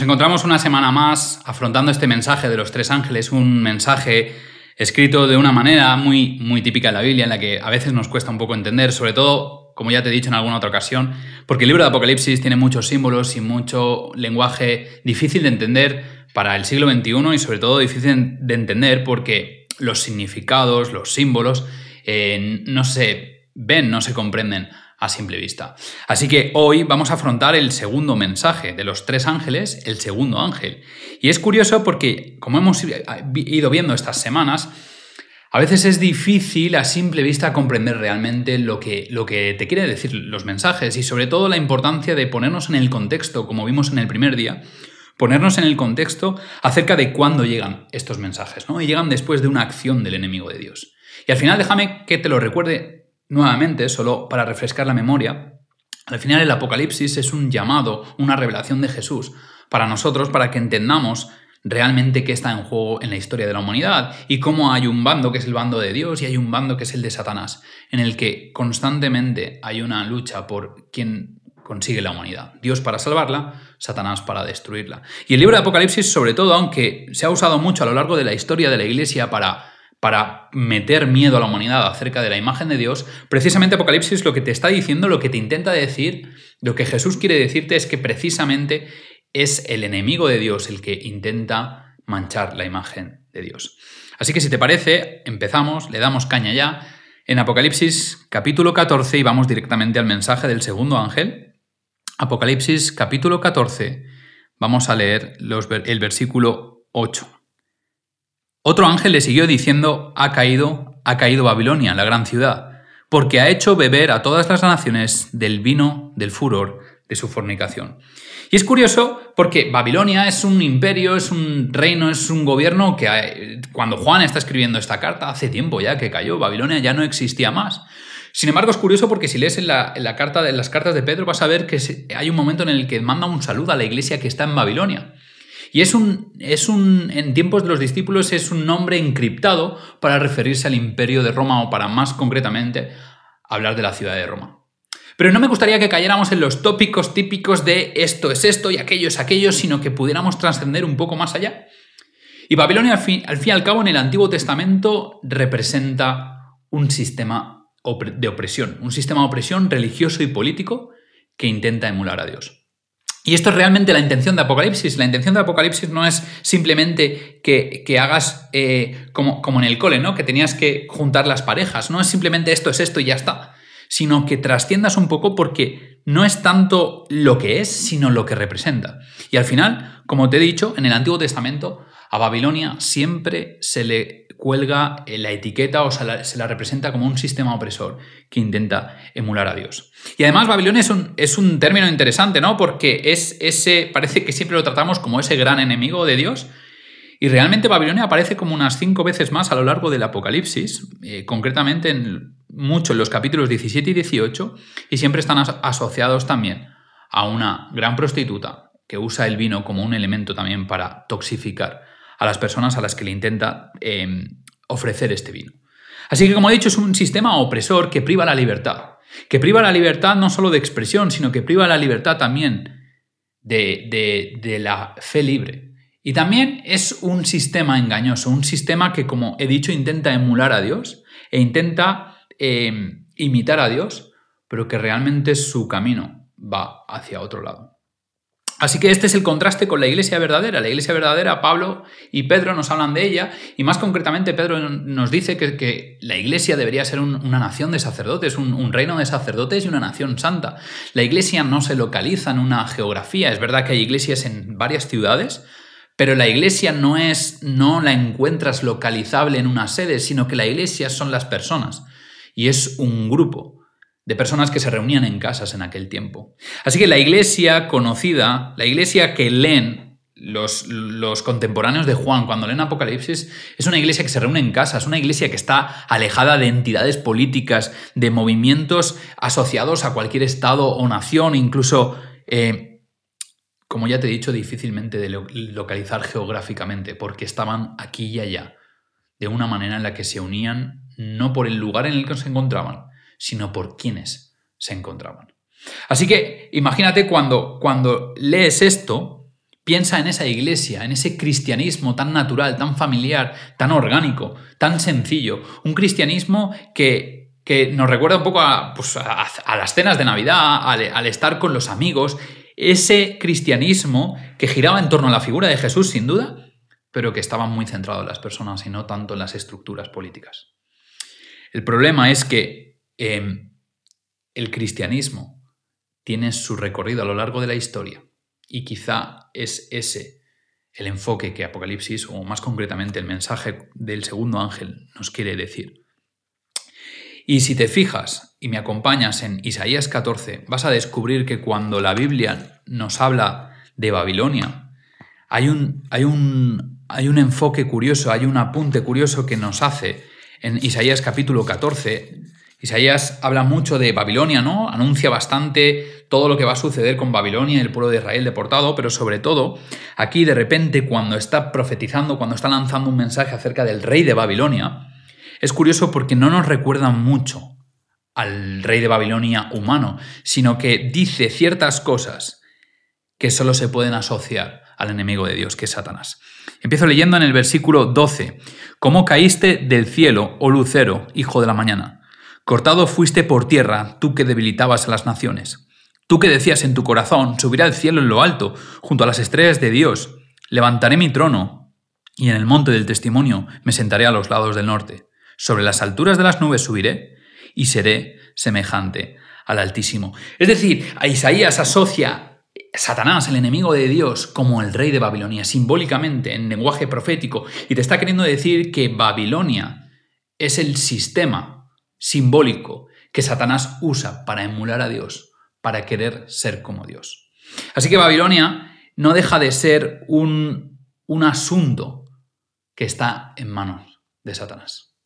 Nos encontramos una semana más afrontando este mensaje de los tres ángeles, un mensaje escrito de una manera muy, muy típica de la Biblia, en la que a veces nos cuesta un poco entender, sobre todo, como ya te he dicho en alguna otra ocasión, porque el libro de Apocalipsis tiene muchos símbolos y mucho lenguaje difícil de entender para el siglo XXI y sobre todo difícil de entender porque los significados, los símbolos, eh, no se ven, no se comprenden a simple vista. Así que hoy vamos a afrontar el segundo mensaje de los tres ángeles, el segundo ángel. Y es curioso porque, como hemos ido viendo estas semanas, a veces es difícil a simple vista comprender realmente lo que, lo que te quieren decir los mensajes y sobre todo la importancia de ponernos en el contexto, como vimos en el primer día, ponernos en el contexto acerca de cuándo llegan estos mensajes, ¿no? Y llegan después de una acción del enemigo de Dios. Y al final déjame que te lo recuerde Nuevamente, solo para refrescar la memoria, al final el Apocalipsis es un llamado, una revelación de Jesús para nosotros, para que entendamos realmente qué está en juego en la historia de la humanidad y cómo hay un bando que es el bando de Dios y hay un bando que es el de Satanás, en el que constantemente hay una lucha por quien consigue la humanidad. Dios para salvarla, Satanás para destruirla. Y el libro de Apocalipsis, sobre todo, aunque se ha usado mucho a lo largo de la historia de la Iglesia para para meter miedo a la humanidad acerca de la imagen de Dios, precisamente Apocalipsis lo que te está diciendo, lo que te intenta decir, lo que Jesús quiere decirte es que precisamente es el enemigo de Dios el que intenta manchar la imagen de Dios. Así que si te parece, empezamos, le damos caña ya en Apocalipsis capítulo 14 y vamos directamente al mensaje del segundo ángel. Apocalipsis capítulo 14, vamos a leer el versículo 8. Otro ángel le siguió diciendo, ha caído, ha caído Babilonia, la gran ciudad, porque ha hecho beber a todas las naciones del vino del furor de su fornicación. Y es curioso porque Babilonia es un imperio, es un reino, es un gobierno que eh, cuando Juan está escribiendo esta carta, hace tiempo ya que cayó, Babilonia ya no existía más. Sin embargo, es curioso porque si lees en, la, carta de, las cartas de Pedro vas a ver que hay un momento en el que manda un saludo a la iglesia que está en Babilonia. Y es un, es un, en tiempos de los discípulos, es un nombre encriptado para referirse al imperio de Roma o para más concretamente hablar de la ciudad de Roma. Pero no me gustaría que cayéramos en los tópicos típicos de esto es esto y aquello es aquello, sino que pudiéramos trascender un poco más allá. Y Babilonia, al fin, al fin y al cabo, en el Antiguo Testamento representa un sistema de opresión, un sistema de opresión religioso y político que intenta emular a Dios. Y esto es realmente la intención de Apocalipsis. La intención de Apocalipsis no es simplemente que, hagas eh, como, como en el cole, ¿no? Que tenías que juntar las parejas. No es simplemente esto es esto y ya está. Sino que trasciendas un poco porque no es tanto lo que es, sino lo que representa. Y al final, como te he dicho, en el Antiguo Testamento, a Babilonia siempre se le cuelga la etiqueta o se la, representa como un sistema opresor que intenta emular a Dios. Y además Babilonia es un, es un término interesante, ¿no? Porque es ese, parece que siempre lo tratamos como ese gran enemigo de Dios. Y realmente Babilonia aparece como unas cinco veces más a lo largo del Apocalipsis, eh, concretamente en mucho en los capítulos 17 y 18, y siempre están asociados también a una gran prostituta que usa el vino como un elemento también para toxificar a las personas a las que le intenta em, ofrecer este vino. Así que, como he dicho, es un sistema opresor que priva la libertad. Que priva la libertad no solo de expresión, sino que priva la libertad también de, de la fe libre. Y también es un sistema engañoso, un sistema que, como he dicho, intenta emular a Dios e intenta em, imitar a Dios, pero que realmente su camino va hacia otro lado. Así que este es el contraste con la iglesia verdadera. La iglesia verdadera, Pablo y Pedro nos hablan de ella, y más concretamente Pedro nos dice que, la iglesia debería ser una nación de sacerdotes, un, reino de sacerdotes y una nación santa. La iglesia no se localiza en una geografía, es verdad que hay iglesias en varias ciudades, pero la iglesia no es, no la encuentras localizable en una sede, sino que la iglesia son las personas, y es un grupo de personas que se reunían en casas en aquel tiempo. Así que la iglesia conocida, la iglesia que leen los, los, contemporáneos de Juan cuando leen Apocalipsis, es una iglesia que se reúne en casas, una iglesia que está alejada de entidades políticas, de movimientos asociados a cualquier estado o nación, incluso, eh, como ya te he dicho, difícilmente de localizar geográficamente, porque estaban aquí y allá, de una manera en la que se unían no por el lugar en el que se encontraban, sino por quienes se encontraban. Así que imagínate cuando, cuando lees esto, Piensa en esa iglesia, en ese cristianismo tan natural, tan familiar, tan orgánico, tan sencillo. Un cristianismo que, que nos recuerda un poco a, pues, las cenas de Navidad, al, estar con los amigos. Ese cristianismo que giraba en torno a la figura de Jesús, sin duda, pero que estaba muy centrado en las personas y no tanto en las estructuras políticas. El problema es que em, el cristianismo tiene su recorrido a lo largo de la historia y quizá es ese el enfoque que Apocalipsis, o más concretamente el mensaje del segundo ángel, nos quiere decir. Y si te fijas y me acompañas en Isaías 14, vas a descubrir que cuando la Biblia nos habla de Babilonia, hay un, hay un, hay un enfoque curioso, hay un apunte curioso que nos hace en Isaías capítulo 14, Isaías habla mucho de Babilonia, ¿no? Anuncia bastante todo lo que va a suceder con Babilonia y el pueblo de Israel deportado, pero sobre todo, aquí de repente, cuando está profetizando, cuando está lanzando un mensaje acerca del rey de Babilonia, es curioso porque no nos recuerda mucho al rey de Babilonia humano, sino que dice ciertas cosas que solo se pueden asociar al enemigo de Dios, que es Satanás. Empiezo leyendo en el versículo 12. ¿Cómo caíste del cielo, oh lucero, hijo de la mañana? Cortado fuiste por tierra, tú que debilitabas a las naciones. Tú que decías en tu corazón, subiré al cielo en lo alto, junto a las estrellas de Dios, levantaré mi trono, y en el monte del testimonio me sentaré a los lados del norte. Sobre las alturas de las nubes subiré, y seré semejante al Altísimo. Es decir, a Isaías asocia Satanás, el enemigo de Dios, como el rey de Babilonia, simbólicamente, en lenguaje profético, y te está queriendo decir que Babilonia es el sistema simbólico que Satanás usa para emular a Dios, para querer ser como Dios. Así que Babilonia no deja de ser un, un asunto que está en manos de Satanás.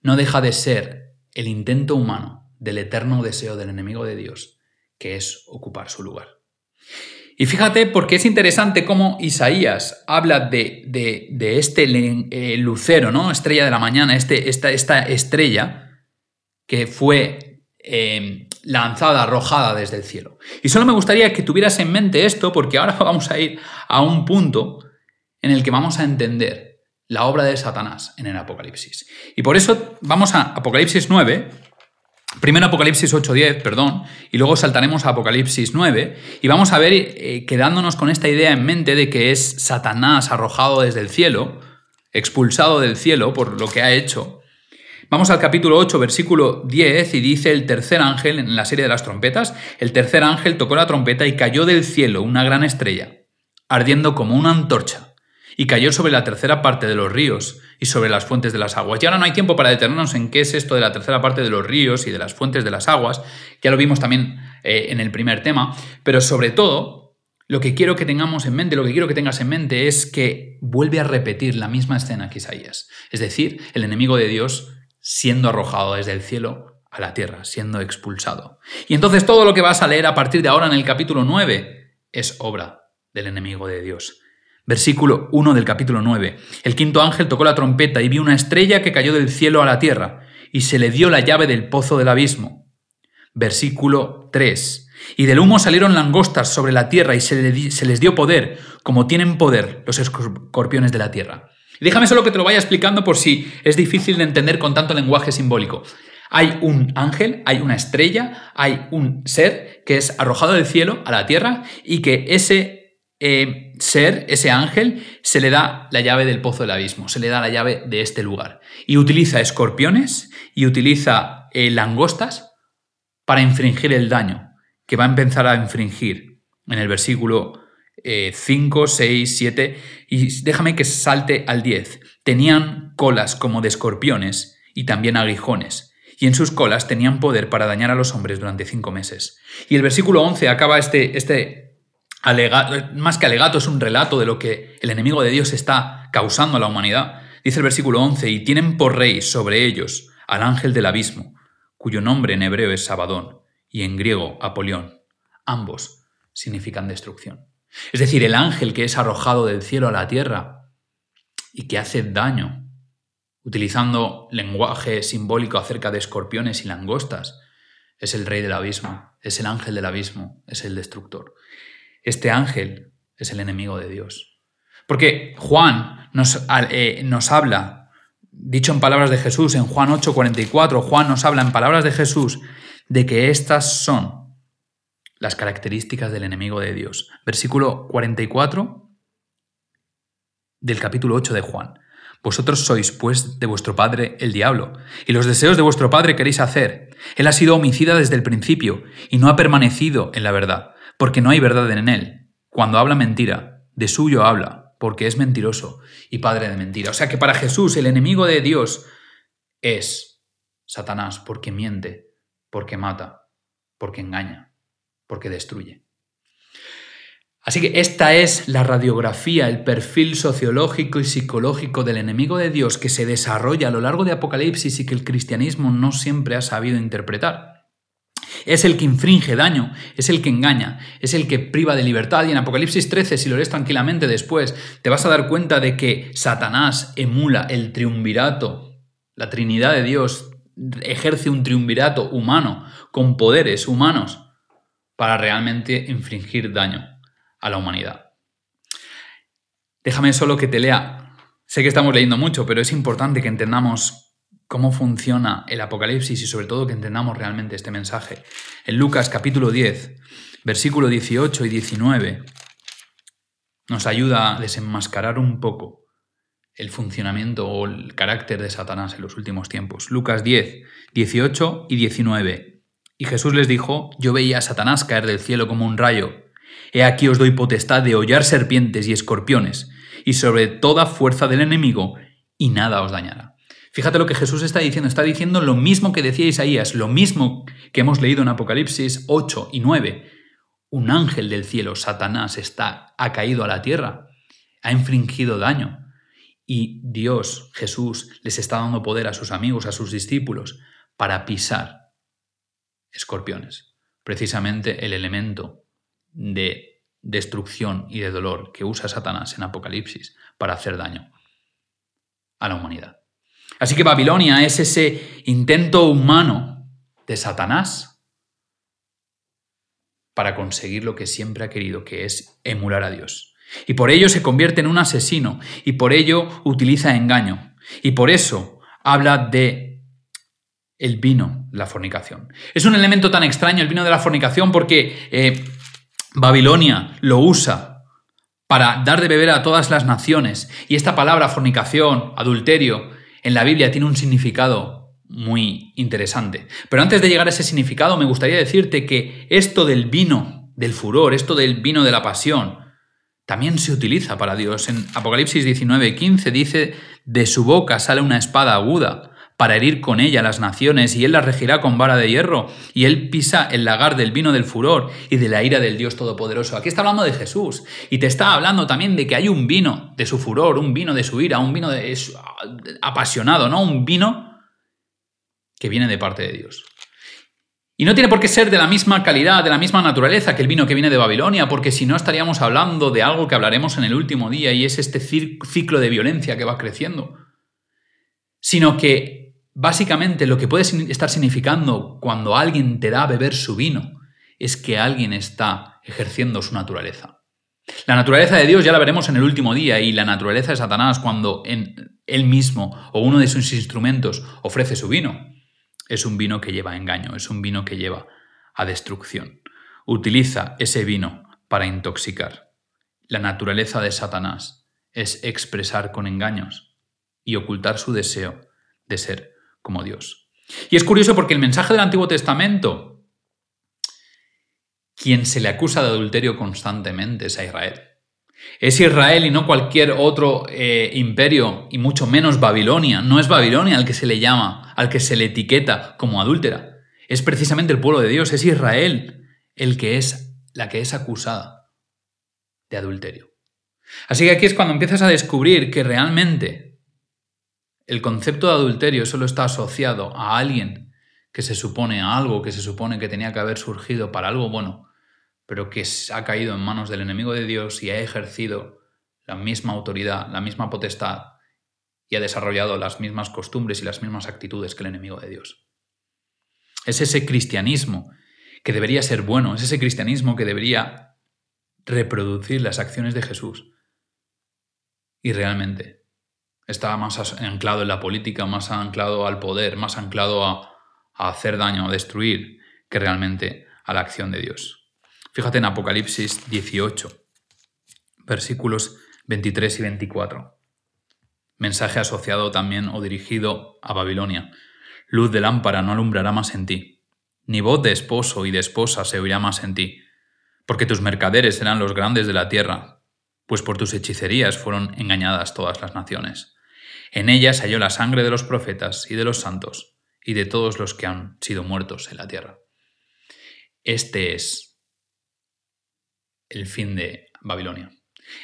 No deja de ser el intento humano del eterno deseo del enemigo de Dios, que es ocupar su lugar. Y fíjate porque es interesante cómo Isaías habla de, de, este eh, lucero, ¿no? Estrella de la mañana, este, esta, esta estrella, que fue em, lanzada, arrojada desde el cielo. Y solo me gustaría que tuvieras en mente esto porque ahora vamos a ir a un punto en el que vamos a entender la obra de Satanás en el Apocalipsis. Y por eso vamos a Apocalipsis 9, primero Apocalipsis 8.10, perdón, y luego saltaremos a Apocalipsis 9 y vamos a ver, eh, quedándonos con esta idea en mente de que es Satanás arrojado desde el cielo, expulsado del cielo por lo que ha hecho, Vamos al capítulo 8, versículo 10, y dice el tercer ángel, en la serie de las trompetas, el tercer ángel tocó la trompeta y cayó del cielo una gran estrella, ardiendo como una antorcha, y cayó sobre la tercera parte de los ríos y sobre las fuentes de las aguas. Y ahora no hay tiempo para detenernos en qué es esto de la tercera parte de los ríos y de las fuentes de las aguas, ya lo vimos también eh, en el primer tema, pero sobre todo lo que quiero que tengamos en mente, lo que quiero que tengas en mente es que vuelve a repetir la misma escena que Isaías. Es decir, el enemigo de Dios siendo arrojado desde el cielo a la tierra, siendo expulsado. Y entonces todo lo que vas a leer a partir de ahora en el capítulo 9 es obra del enemigo de Dios. Versículo 1 del capítulo 9. El quinto ángel tocó la trompeta y vio una estrella que cayó del cielo a la tierra y se le dio la llave del pozo del abismo. Versículo 3. Y del humo salieron langostas sobre la tierra y se, les dio poder, como tienen poder los escorpiones de la tierra déjame solo que te lo vaya explicando por si es difícil de entender con tanto lenguaje simbólico. Hay un ángel, hay una estrella, hay un ser que es arrojado del cielo a la tierra y que ese eh, ser, ese ángel, se le da la llave del pozo del abismo, se le da la llave de este lugar. Y utiliza escorpiones y utiliza eh, langostas para infringir el daño que va a empezar a infringir en el versículo 5, 6, 7 y déjame que salte al 10. Tenían colas como de escorpiones y también aguijones, y en sus colas tenían poder para dañar a los hombres durante cinco meses. Y el versículo 11 acaba este, este más que alegato, es un relato de lo que el enemigo de Dios está causando a la humanidad. Dice el versículo 11, y tienen por rey sobre ellos al ángel del abismo, cuyo nombre en hebreo es Sabadón y en griego Apolión. Ambos significan destrucción. Es decir, el ángel que es arrojado del cielo a la tierra y que hace daño, utilizando lenguaje simbólico acerca de escorpiones y langostas, es el rey del abismo, es el ángel del abismo, es el destructor. Este ángel es el enemigo de Dios. Porque Juan nos, eh, nos habla, dicho en palabras de Jesús, en Juan 8:44, Juan nos habla en palabras de Jesús de que estas son las características del enemigo de Dios. Versículo 44 del capítulo 8 de Juan. Vosotros sois, pues, de vuestro padre el diablo, y los deseos de vuestro padre queréis hacer. Él ha sido homicida desde el principio, y no ha permanecido en la verdad, porque no hay verdad en él. Cuando habla mentira, de suyo habla, porque es mentiroso y padre de mentira. O sea que para Jesús el enemigo de Dios es Satanás, porque miente, porque mata, porque engaña, porque destruye. Así que esta es la radiografía, el perfil sociológico y psicológico del enemigo de Dios que se desarrolla a lo largo de Apocalipsis y que el cristianismo no siempre ha sabido interpretar. Es el que infringe daño, es el que engaña, es el que priva de libertad. Y en Apocalipsis 13, si lo lees tranquilamente después, te vas a dar cuenta de que Satanás emula el triunvirato, la Trinidad de Dios ejerce un triunvirato humano, con poderes humanos, para realmente infringir daño a la humanidad. Déjame solo que te lea. Sé que estamos leyendo mucho, pero es importante que entendamos cómo funciona el Apocalipsis y sobre todo que entendamos realmente este mensaje. En Lucas capítulo 10, versículo 18 y 19, nos ayuda a desenmascarar un poco el funcionamiento o el carácter de Satanás en los últimos tiempos. Lucas 10, 18 y 19. Y Jesús les dijo, yo veía a Satanás caer del cielo como un rayo. He aquí os doy potestad de hollar serpientes y escorpiones, y sobre toda fuerza del enemigo, y nada os dañará. Fíjate lo que Jesús está diciendo, está diciendo lo mismo que decía Isaías, lo mismo que hemos leído en Apocalipsis 8 y 9. Un ángel del cielo, Satanás, está, ha caído a la tierra, ha infringido daño, y Dios, Jesús, les está dando poder a sus amigos, a sus discípulos, para pisar escorpiones, precisamente el elemento de destrucción y de dolor que usa Satanás en Apocalipsis para hacer daño a la humanidad. Así que Babilonia es ese intento humano de Satanás para conseguir lo que siempre ha querido, que es emular a Dios. Y por ello se convierte en un asesino, y por ello utiliza engaño, y por eso habla de el vino, la fornicación. Es un elemento tan extraño el vino de la fornicación porque eh, Babilonia lo usa para dar de beber a todas las naciones. Y esta palabra fornicación, adulterio, en la Biblia tiene un significado muy interesante. Pero antes de llegar a ese significado, me gustaría decirte que esto del vino, del furor, esto del vino de la pasión, también se utiliza para Dios. En Apocalipsis 19, 15 dice, de su boca sale una espada aguda para herir con ella las naciones, y él las regirá con vara de hierro, y él pisa el lagar del vino del furor y de la ira del Dios Todopoderoso. Aquí está hablando de Jesús, y te está hablando también de que hay un vino de su furor, un vino de su ira, un vino de, apasionado, ¿no? Un vino que viene de parte de Dios. Y no tiene por qué ser de la misma calidad, de la misma naturaleza que el vino que viene de Babilonia, porque si no estaríamos hablando de algo que hablaremos en el último día, y es este ciclo de violencia que va creciendo. Sino que Básicamente lo que puede estar significando cuando alguien te da a beber su vino es que alguien está ejerciendo su naturaleza. La naturaleza de Dios ya la veremos en el último día y la naturaleza de Satanás cuando en él mismo o uno de sus instrumentos ofrece su vino es un vino que lleva a engaño, es un vino que lleva a destrucción. Utiliza ese vino para intoxicar. La naturaleza de Satanás es expresar con engaños y ocultar su deseo de ser como Dios. Y es curioso porque el mensaje del Antiguo Testamento, quien se le acusa de adulterio constantemente es a Israel. Es Israel y no cualquier otro eh, imperio, y mucho menos Babilonia. No es Babilonia al que se le llama, al que se le etiqueta como adúltera. Es precisamente el pueblo de Dios, es Israel el que es la que es acusada de adulterio. Así que aquí es cuando empiezas a descubrir que realmente el concepto de adulterio solo está asociado a alguien que se supone a algo que se supone que tenía que haber surgido para algo bueno, pero que ha caído en manos del enemigo de Dios y ha ejercido la misma autoridad, la misma potestad y ha desarrollado las mismas costumbres y las mismas actitudes que el enemigo de Dios. Es ese cristianismo que debería ser bueno, es ese cristianismo que debería reproducir las acciones de Jesús. Y realmente estaba más anclado en la política, más anclado al poder, más anclado a, a hacer daño, a destruir, que realmente a la acción de Dios. Fíjate en Apocalipsis 18, versículos 23 y 24. Mensaje asociado también o dirigido a Babilonia. Luz de lámpara no alumbrará más en ti, ni voz de esposo y de esposa se oirá más en ti, porque tus mercaderes serán los grandes de la tierra, pues por tus hechicerías fueron engañadas todas las naciones. En ellas halló la sangre de los profetas y de los santos, y de todos los que han sido muertos en la tierra. Este es el fin de Babilonia.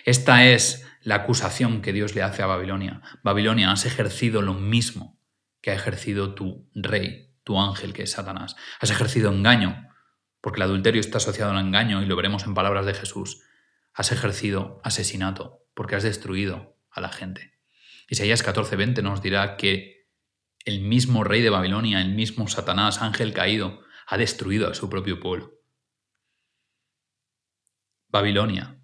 Esta es la acusación que Dios le hace a Babilonia. Babilonia, has ejercido lo mismo que ha ejercido tu rey, tu ángel, que es Satanás. Has ejercido engaño, porque el adulterio está asociado al engaño y lo veremos en palabras de Jesús. Has ejercido asesinato, porque has destruido a la gente. Isaías 14:20 nos dirá que el mismo rey de Babilonia, el mismo Satanás, ángel caído, ha destruido a su propio pueblo. Babilonia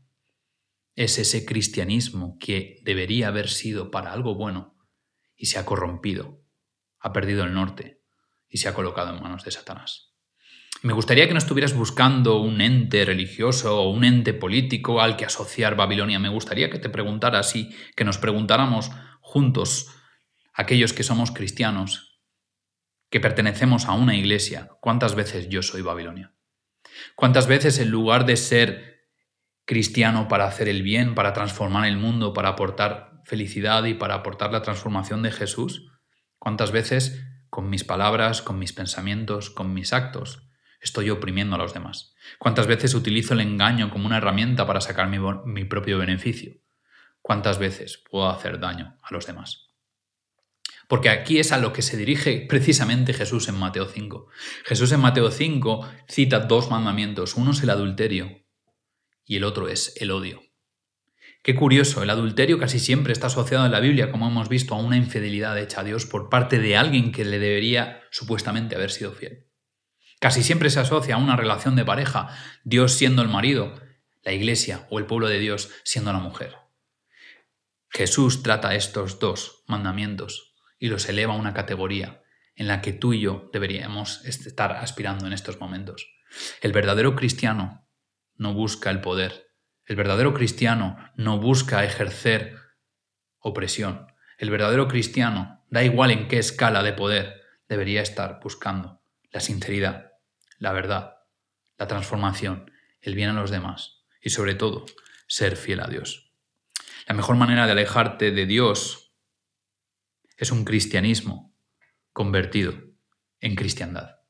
es ese cristianismo que debería haber sido para algo bueno y se ha corrompido, ha perdido el norte y se ha colocado en manos de Satanás. Me gustaría que no estuvieras buscando un ente religioso o un ente político al que asociar Babilonia. Me gustaría que te preguntaras y que nos preguntáramos juntos, aquellos que somos cristianos, que pertenecemos a una iglesia, ¿cuántas veces yo soy Babilonia? ¿Cuántas veces en lugar de ser cristiano para hacer el bien, para transformar el mundo, para aportar felicidad y para aportar la transformación de Jesús, cuántas veces con mis palabras, con mis pensamientos, con mis actos, estoy oprimiendo a los demás? ¿Cuántas veces utilizo el engaño como una herramienta para sacar mi, propio beneficio? ¿Cuántas veces puedo hacer daño a los demás? Porque aquí es a lo que se dirige precisamente Jesús en Mateo 5. Jesús en Mateo 5 cita dos mandamientos. Uno es el adulterio y el otro es el odio. Qué curioso, el adulterio casi siempre está asociado en la Biblia, como hemos visto, a una infidelidad hecha a Dios por parte de alguien que le debería supuestamente haber sido fiel. Casi siempre se asocia a una relación de pareja, Dios siendo el marido, la iglesia o el pueblo de Dios siendo la mujer. Jesús trata estos dos mandamientos y los eleva a una categoría en la que tú y yo deberíamos estar aspirando en estos momentos. El verdadero cristiano no busca el poder. El verdadero cristiano no busca ejercer opresión. El verdadero cristiano, da igual en qué escala de poder, debería estar buscando la sinceridad, la verdad, la transformación, el bien a los demás y sobre todo ser fiel a Dios. La mejor manera de alejarte de Dios es un cristianismo convertido en cristiandad.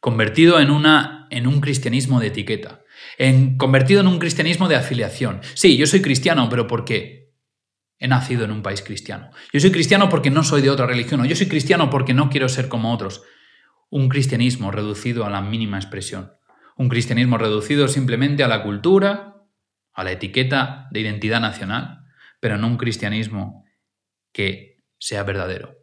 Convertido en, una, en un cristianismo de etiqueta. En, convertido en un cristianismo de afiliación. Sí, yo soy cristiano, pero ¿por qué? He nacido en un país cristiano. Yo soy cristiano porque no soy de otra religión. O yo soy cristiano porque no quiero ser como otros. Un cristianismo reducido a la mínima expresión. Un cristianismo reducido simplemente a la cultura, a la etiqueta de identidad nacional, pero no un cristianismo que sea verdadero.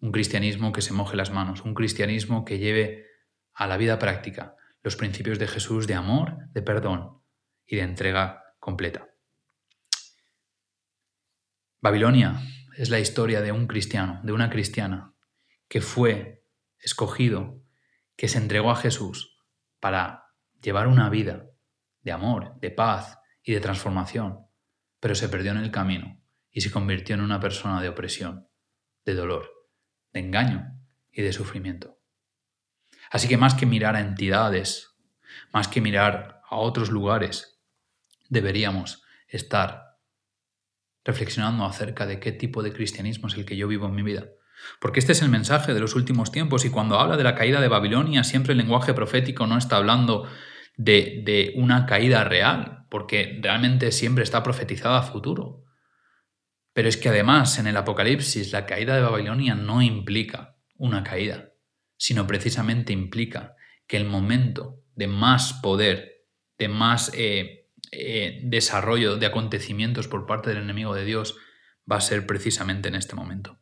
Un cristianismo que se moje las manos, un cristianismo que lleve a la vida práctica los principios de Jesús de amor, de perdón y de entrega completa. Babilonia es la historia de un cristiano, de una cristiana, que fue escogido, que se entregó a Jesús para llevar una vida de amor, de paz y de transformación, pero se perdió en el camino y se convirtió en una persona de opresión, de dolor, de engaño y de sufrimiento. Así que más que mirar a entidades, más que mirar a otros lugares, deberíamos estar reflexionando acerca de qué tipo de cristianismo es el que yo vivo en mi vida. Porque este es el mensaje de los últimos tiempos y cuando habla de la caída de Babilonia, siempre el lenguaje profético no está hablando de, de una caída real, porque realmente siempre está profetizada a futuro. Pero es que además en el Apocalipsis la caída de Babilonia no implica una caída, sino precisamente implica que el momento de más poder, de más eh, eh, desarrollo de acontecimientos por parte del enemigo de Dios va a ser precisamente en este momento.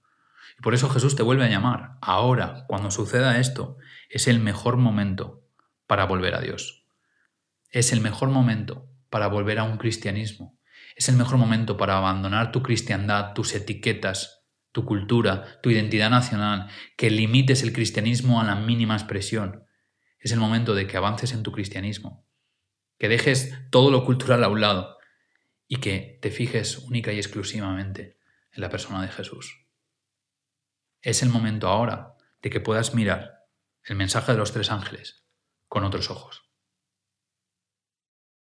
Por eso Jesús te vuelve a llamar. Ahora, cuando suceda esto, es el mejor momento para volver a Dios. Es el mejor momento para volver a un cristianismo. Es el mejor momento para abandonar tu cristiandad, tus etiquetas, tu cultura, tu identidad nacional, que limites el cristianismo a la mínima expresión. Es el momento de que avances en tu cristianismo, que dejes todo lo cultural a un lado y que te fijes única y exclusivamente en la persona de Jesús. Es el momento ahora de que puedas mirar el mensaje de los tres ángeles con otros ojos.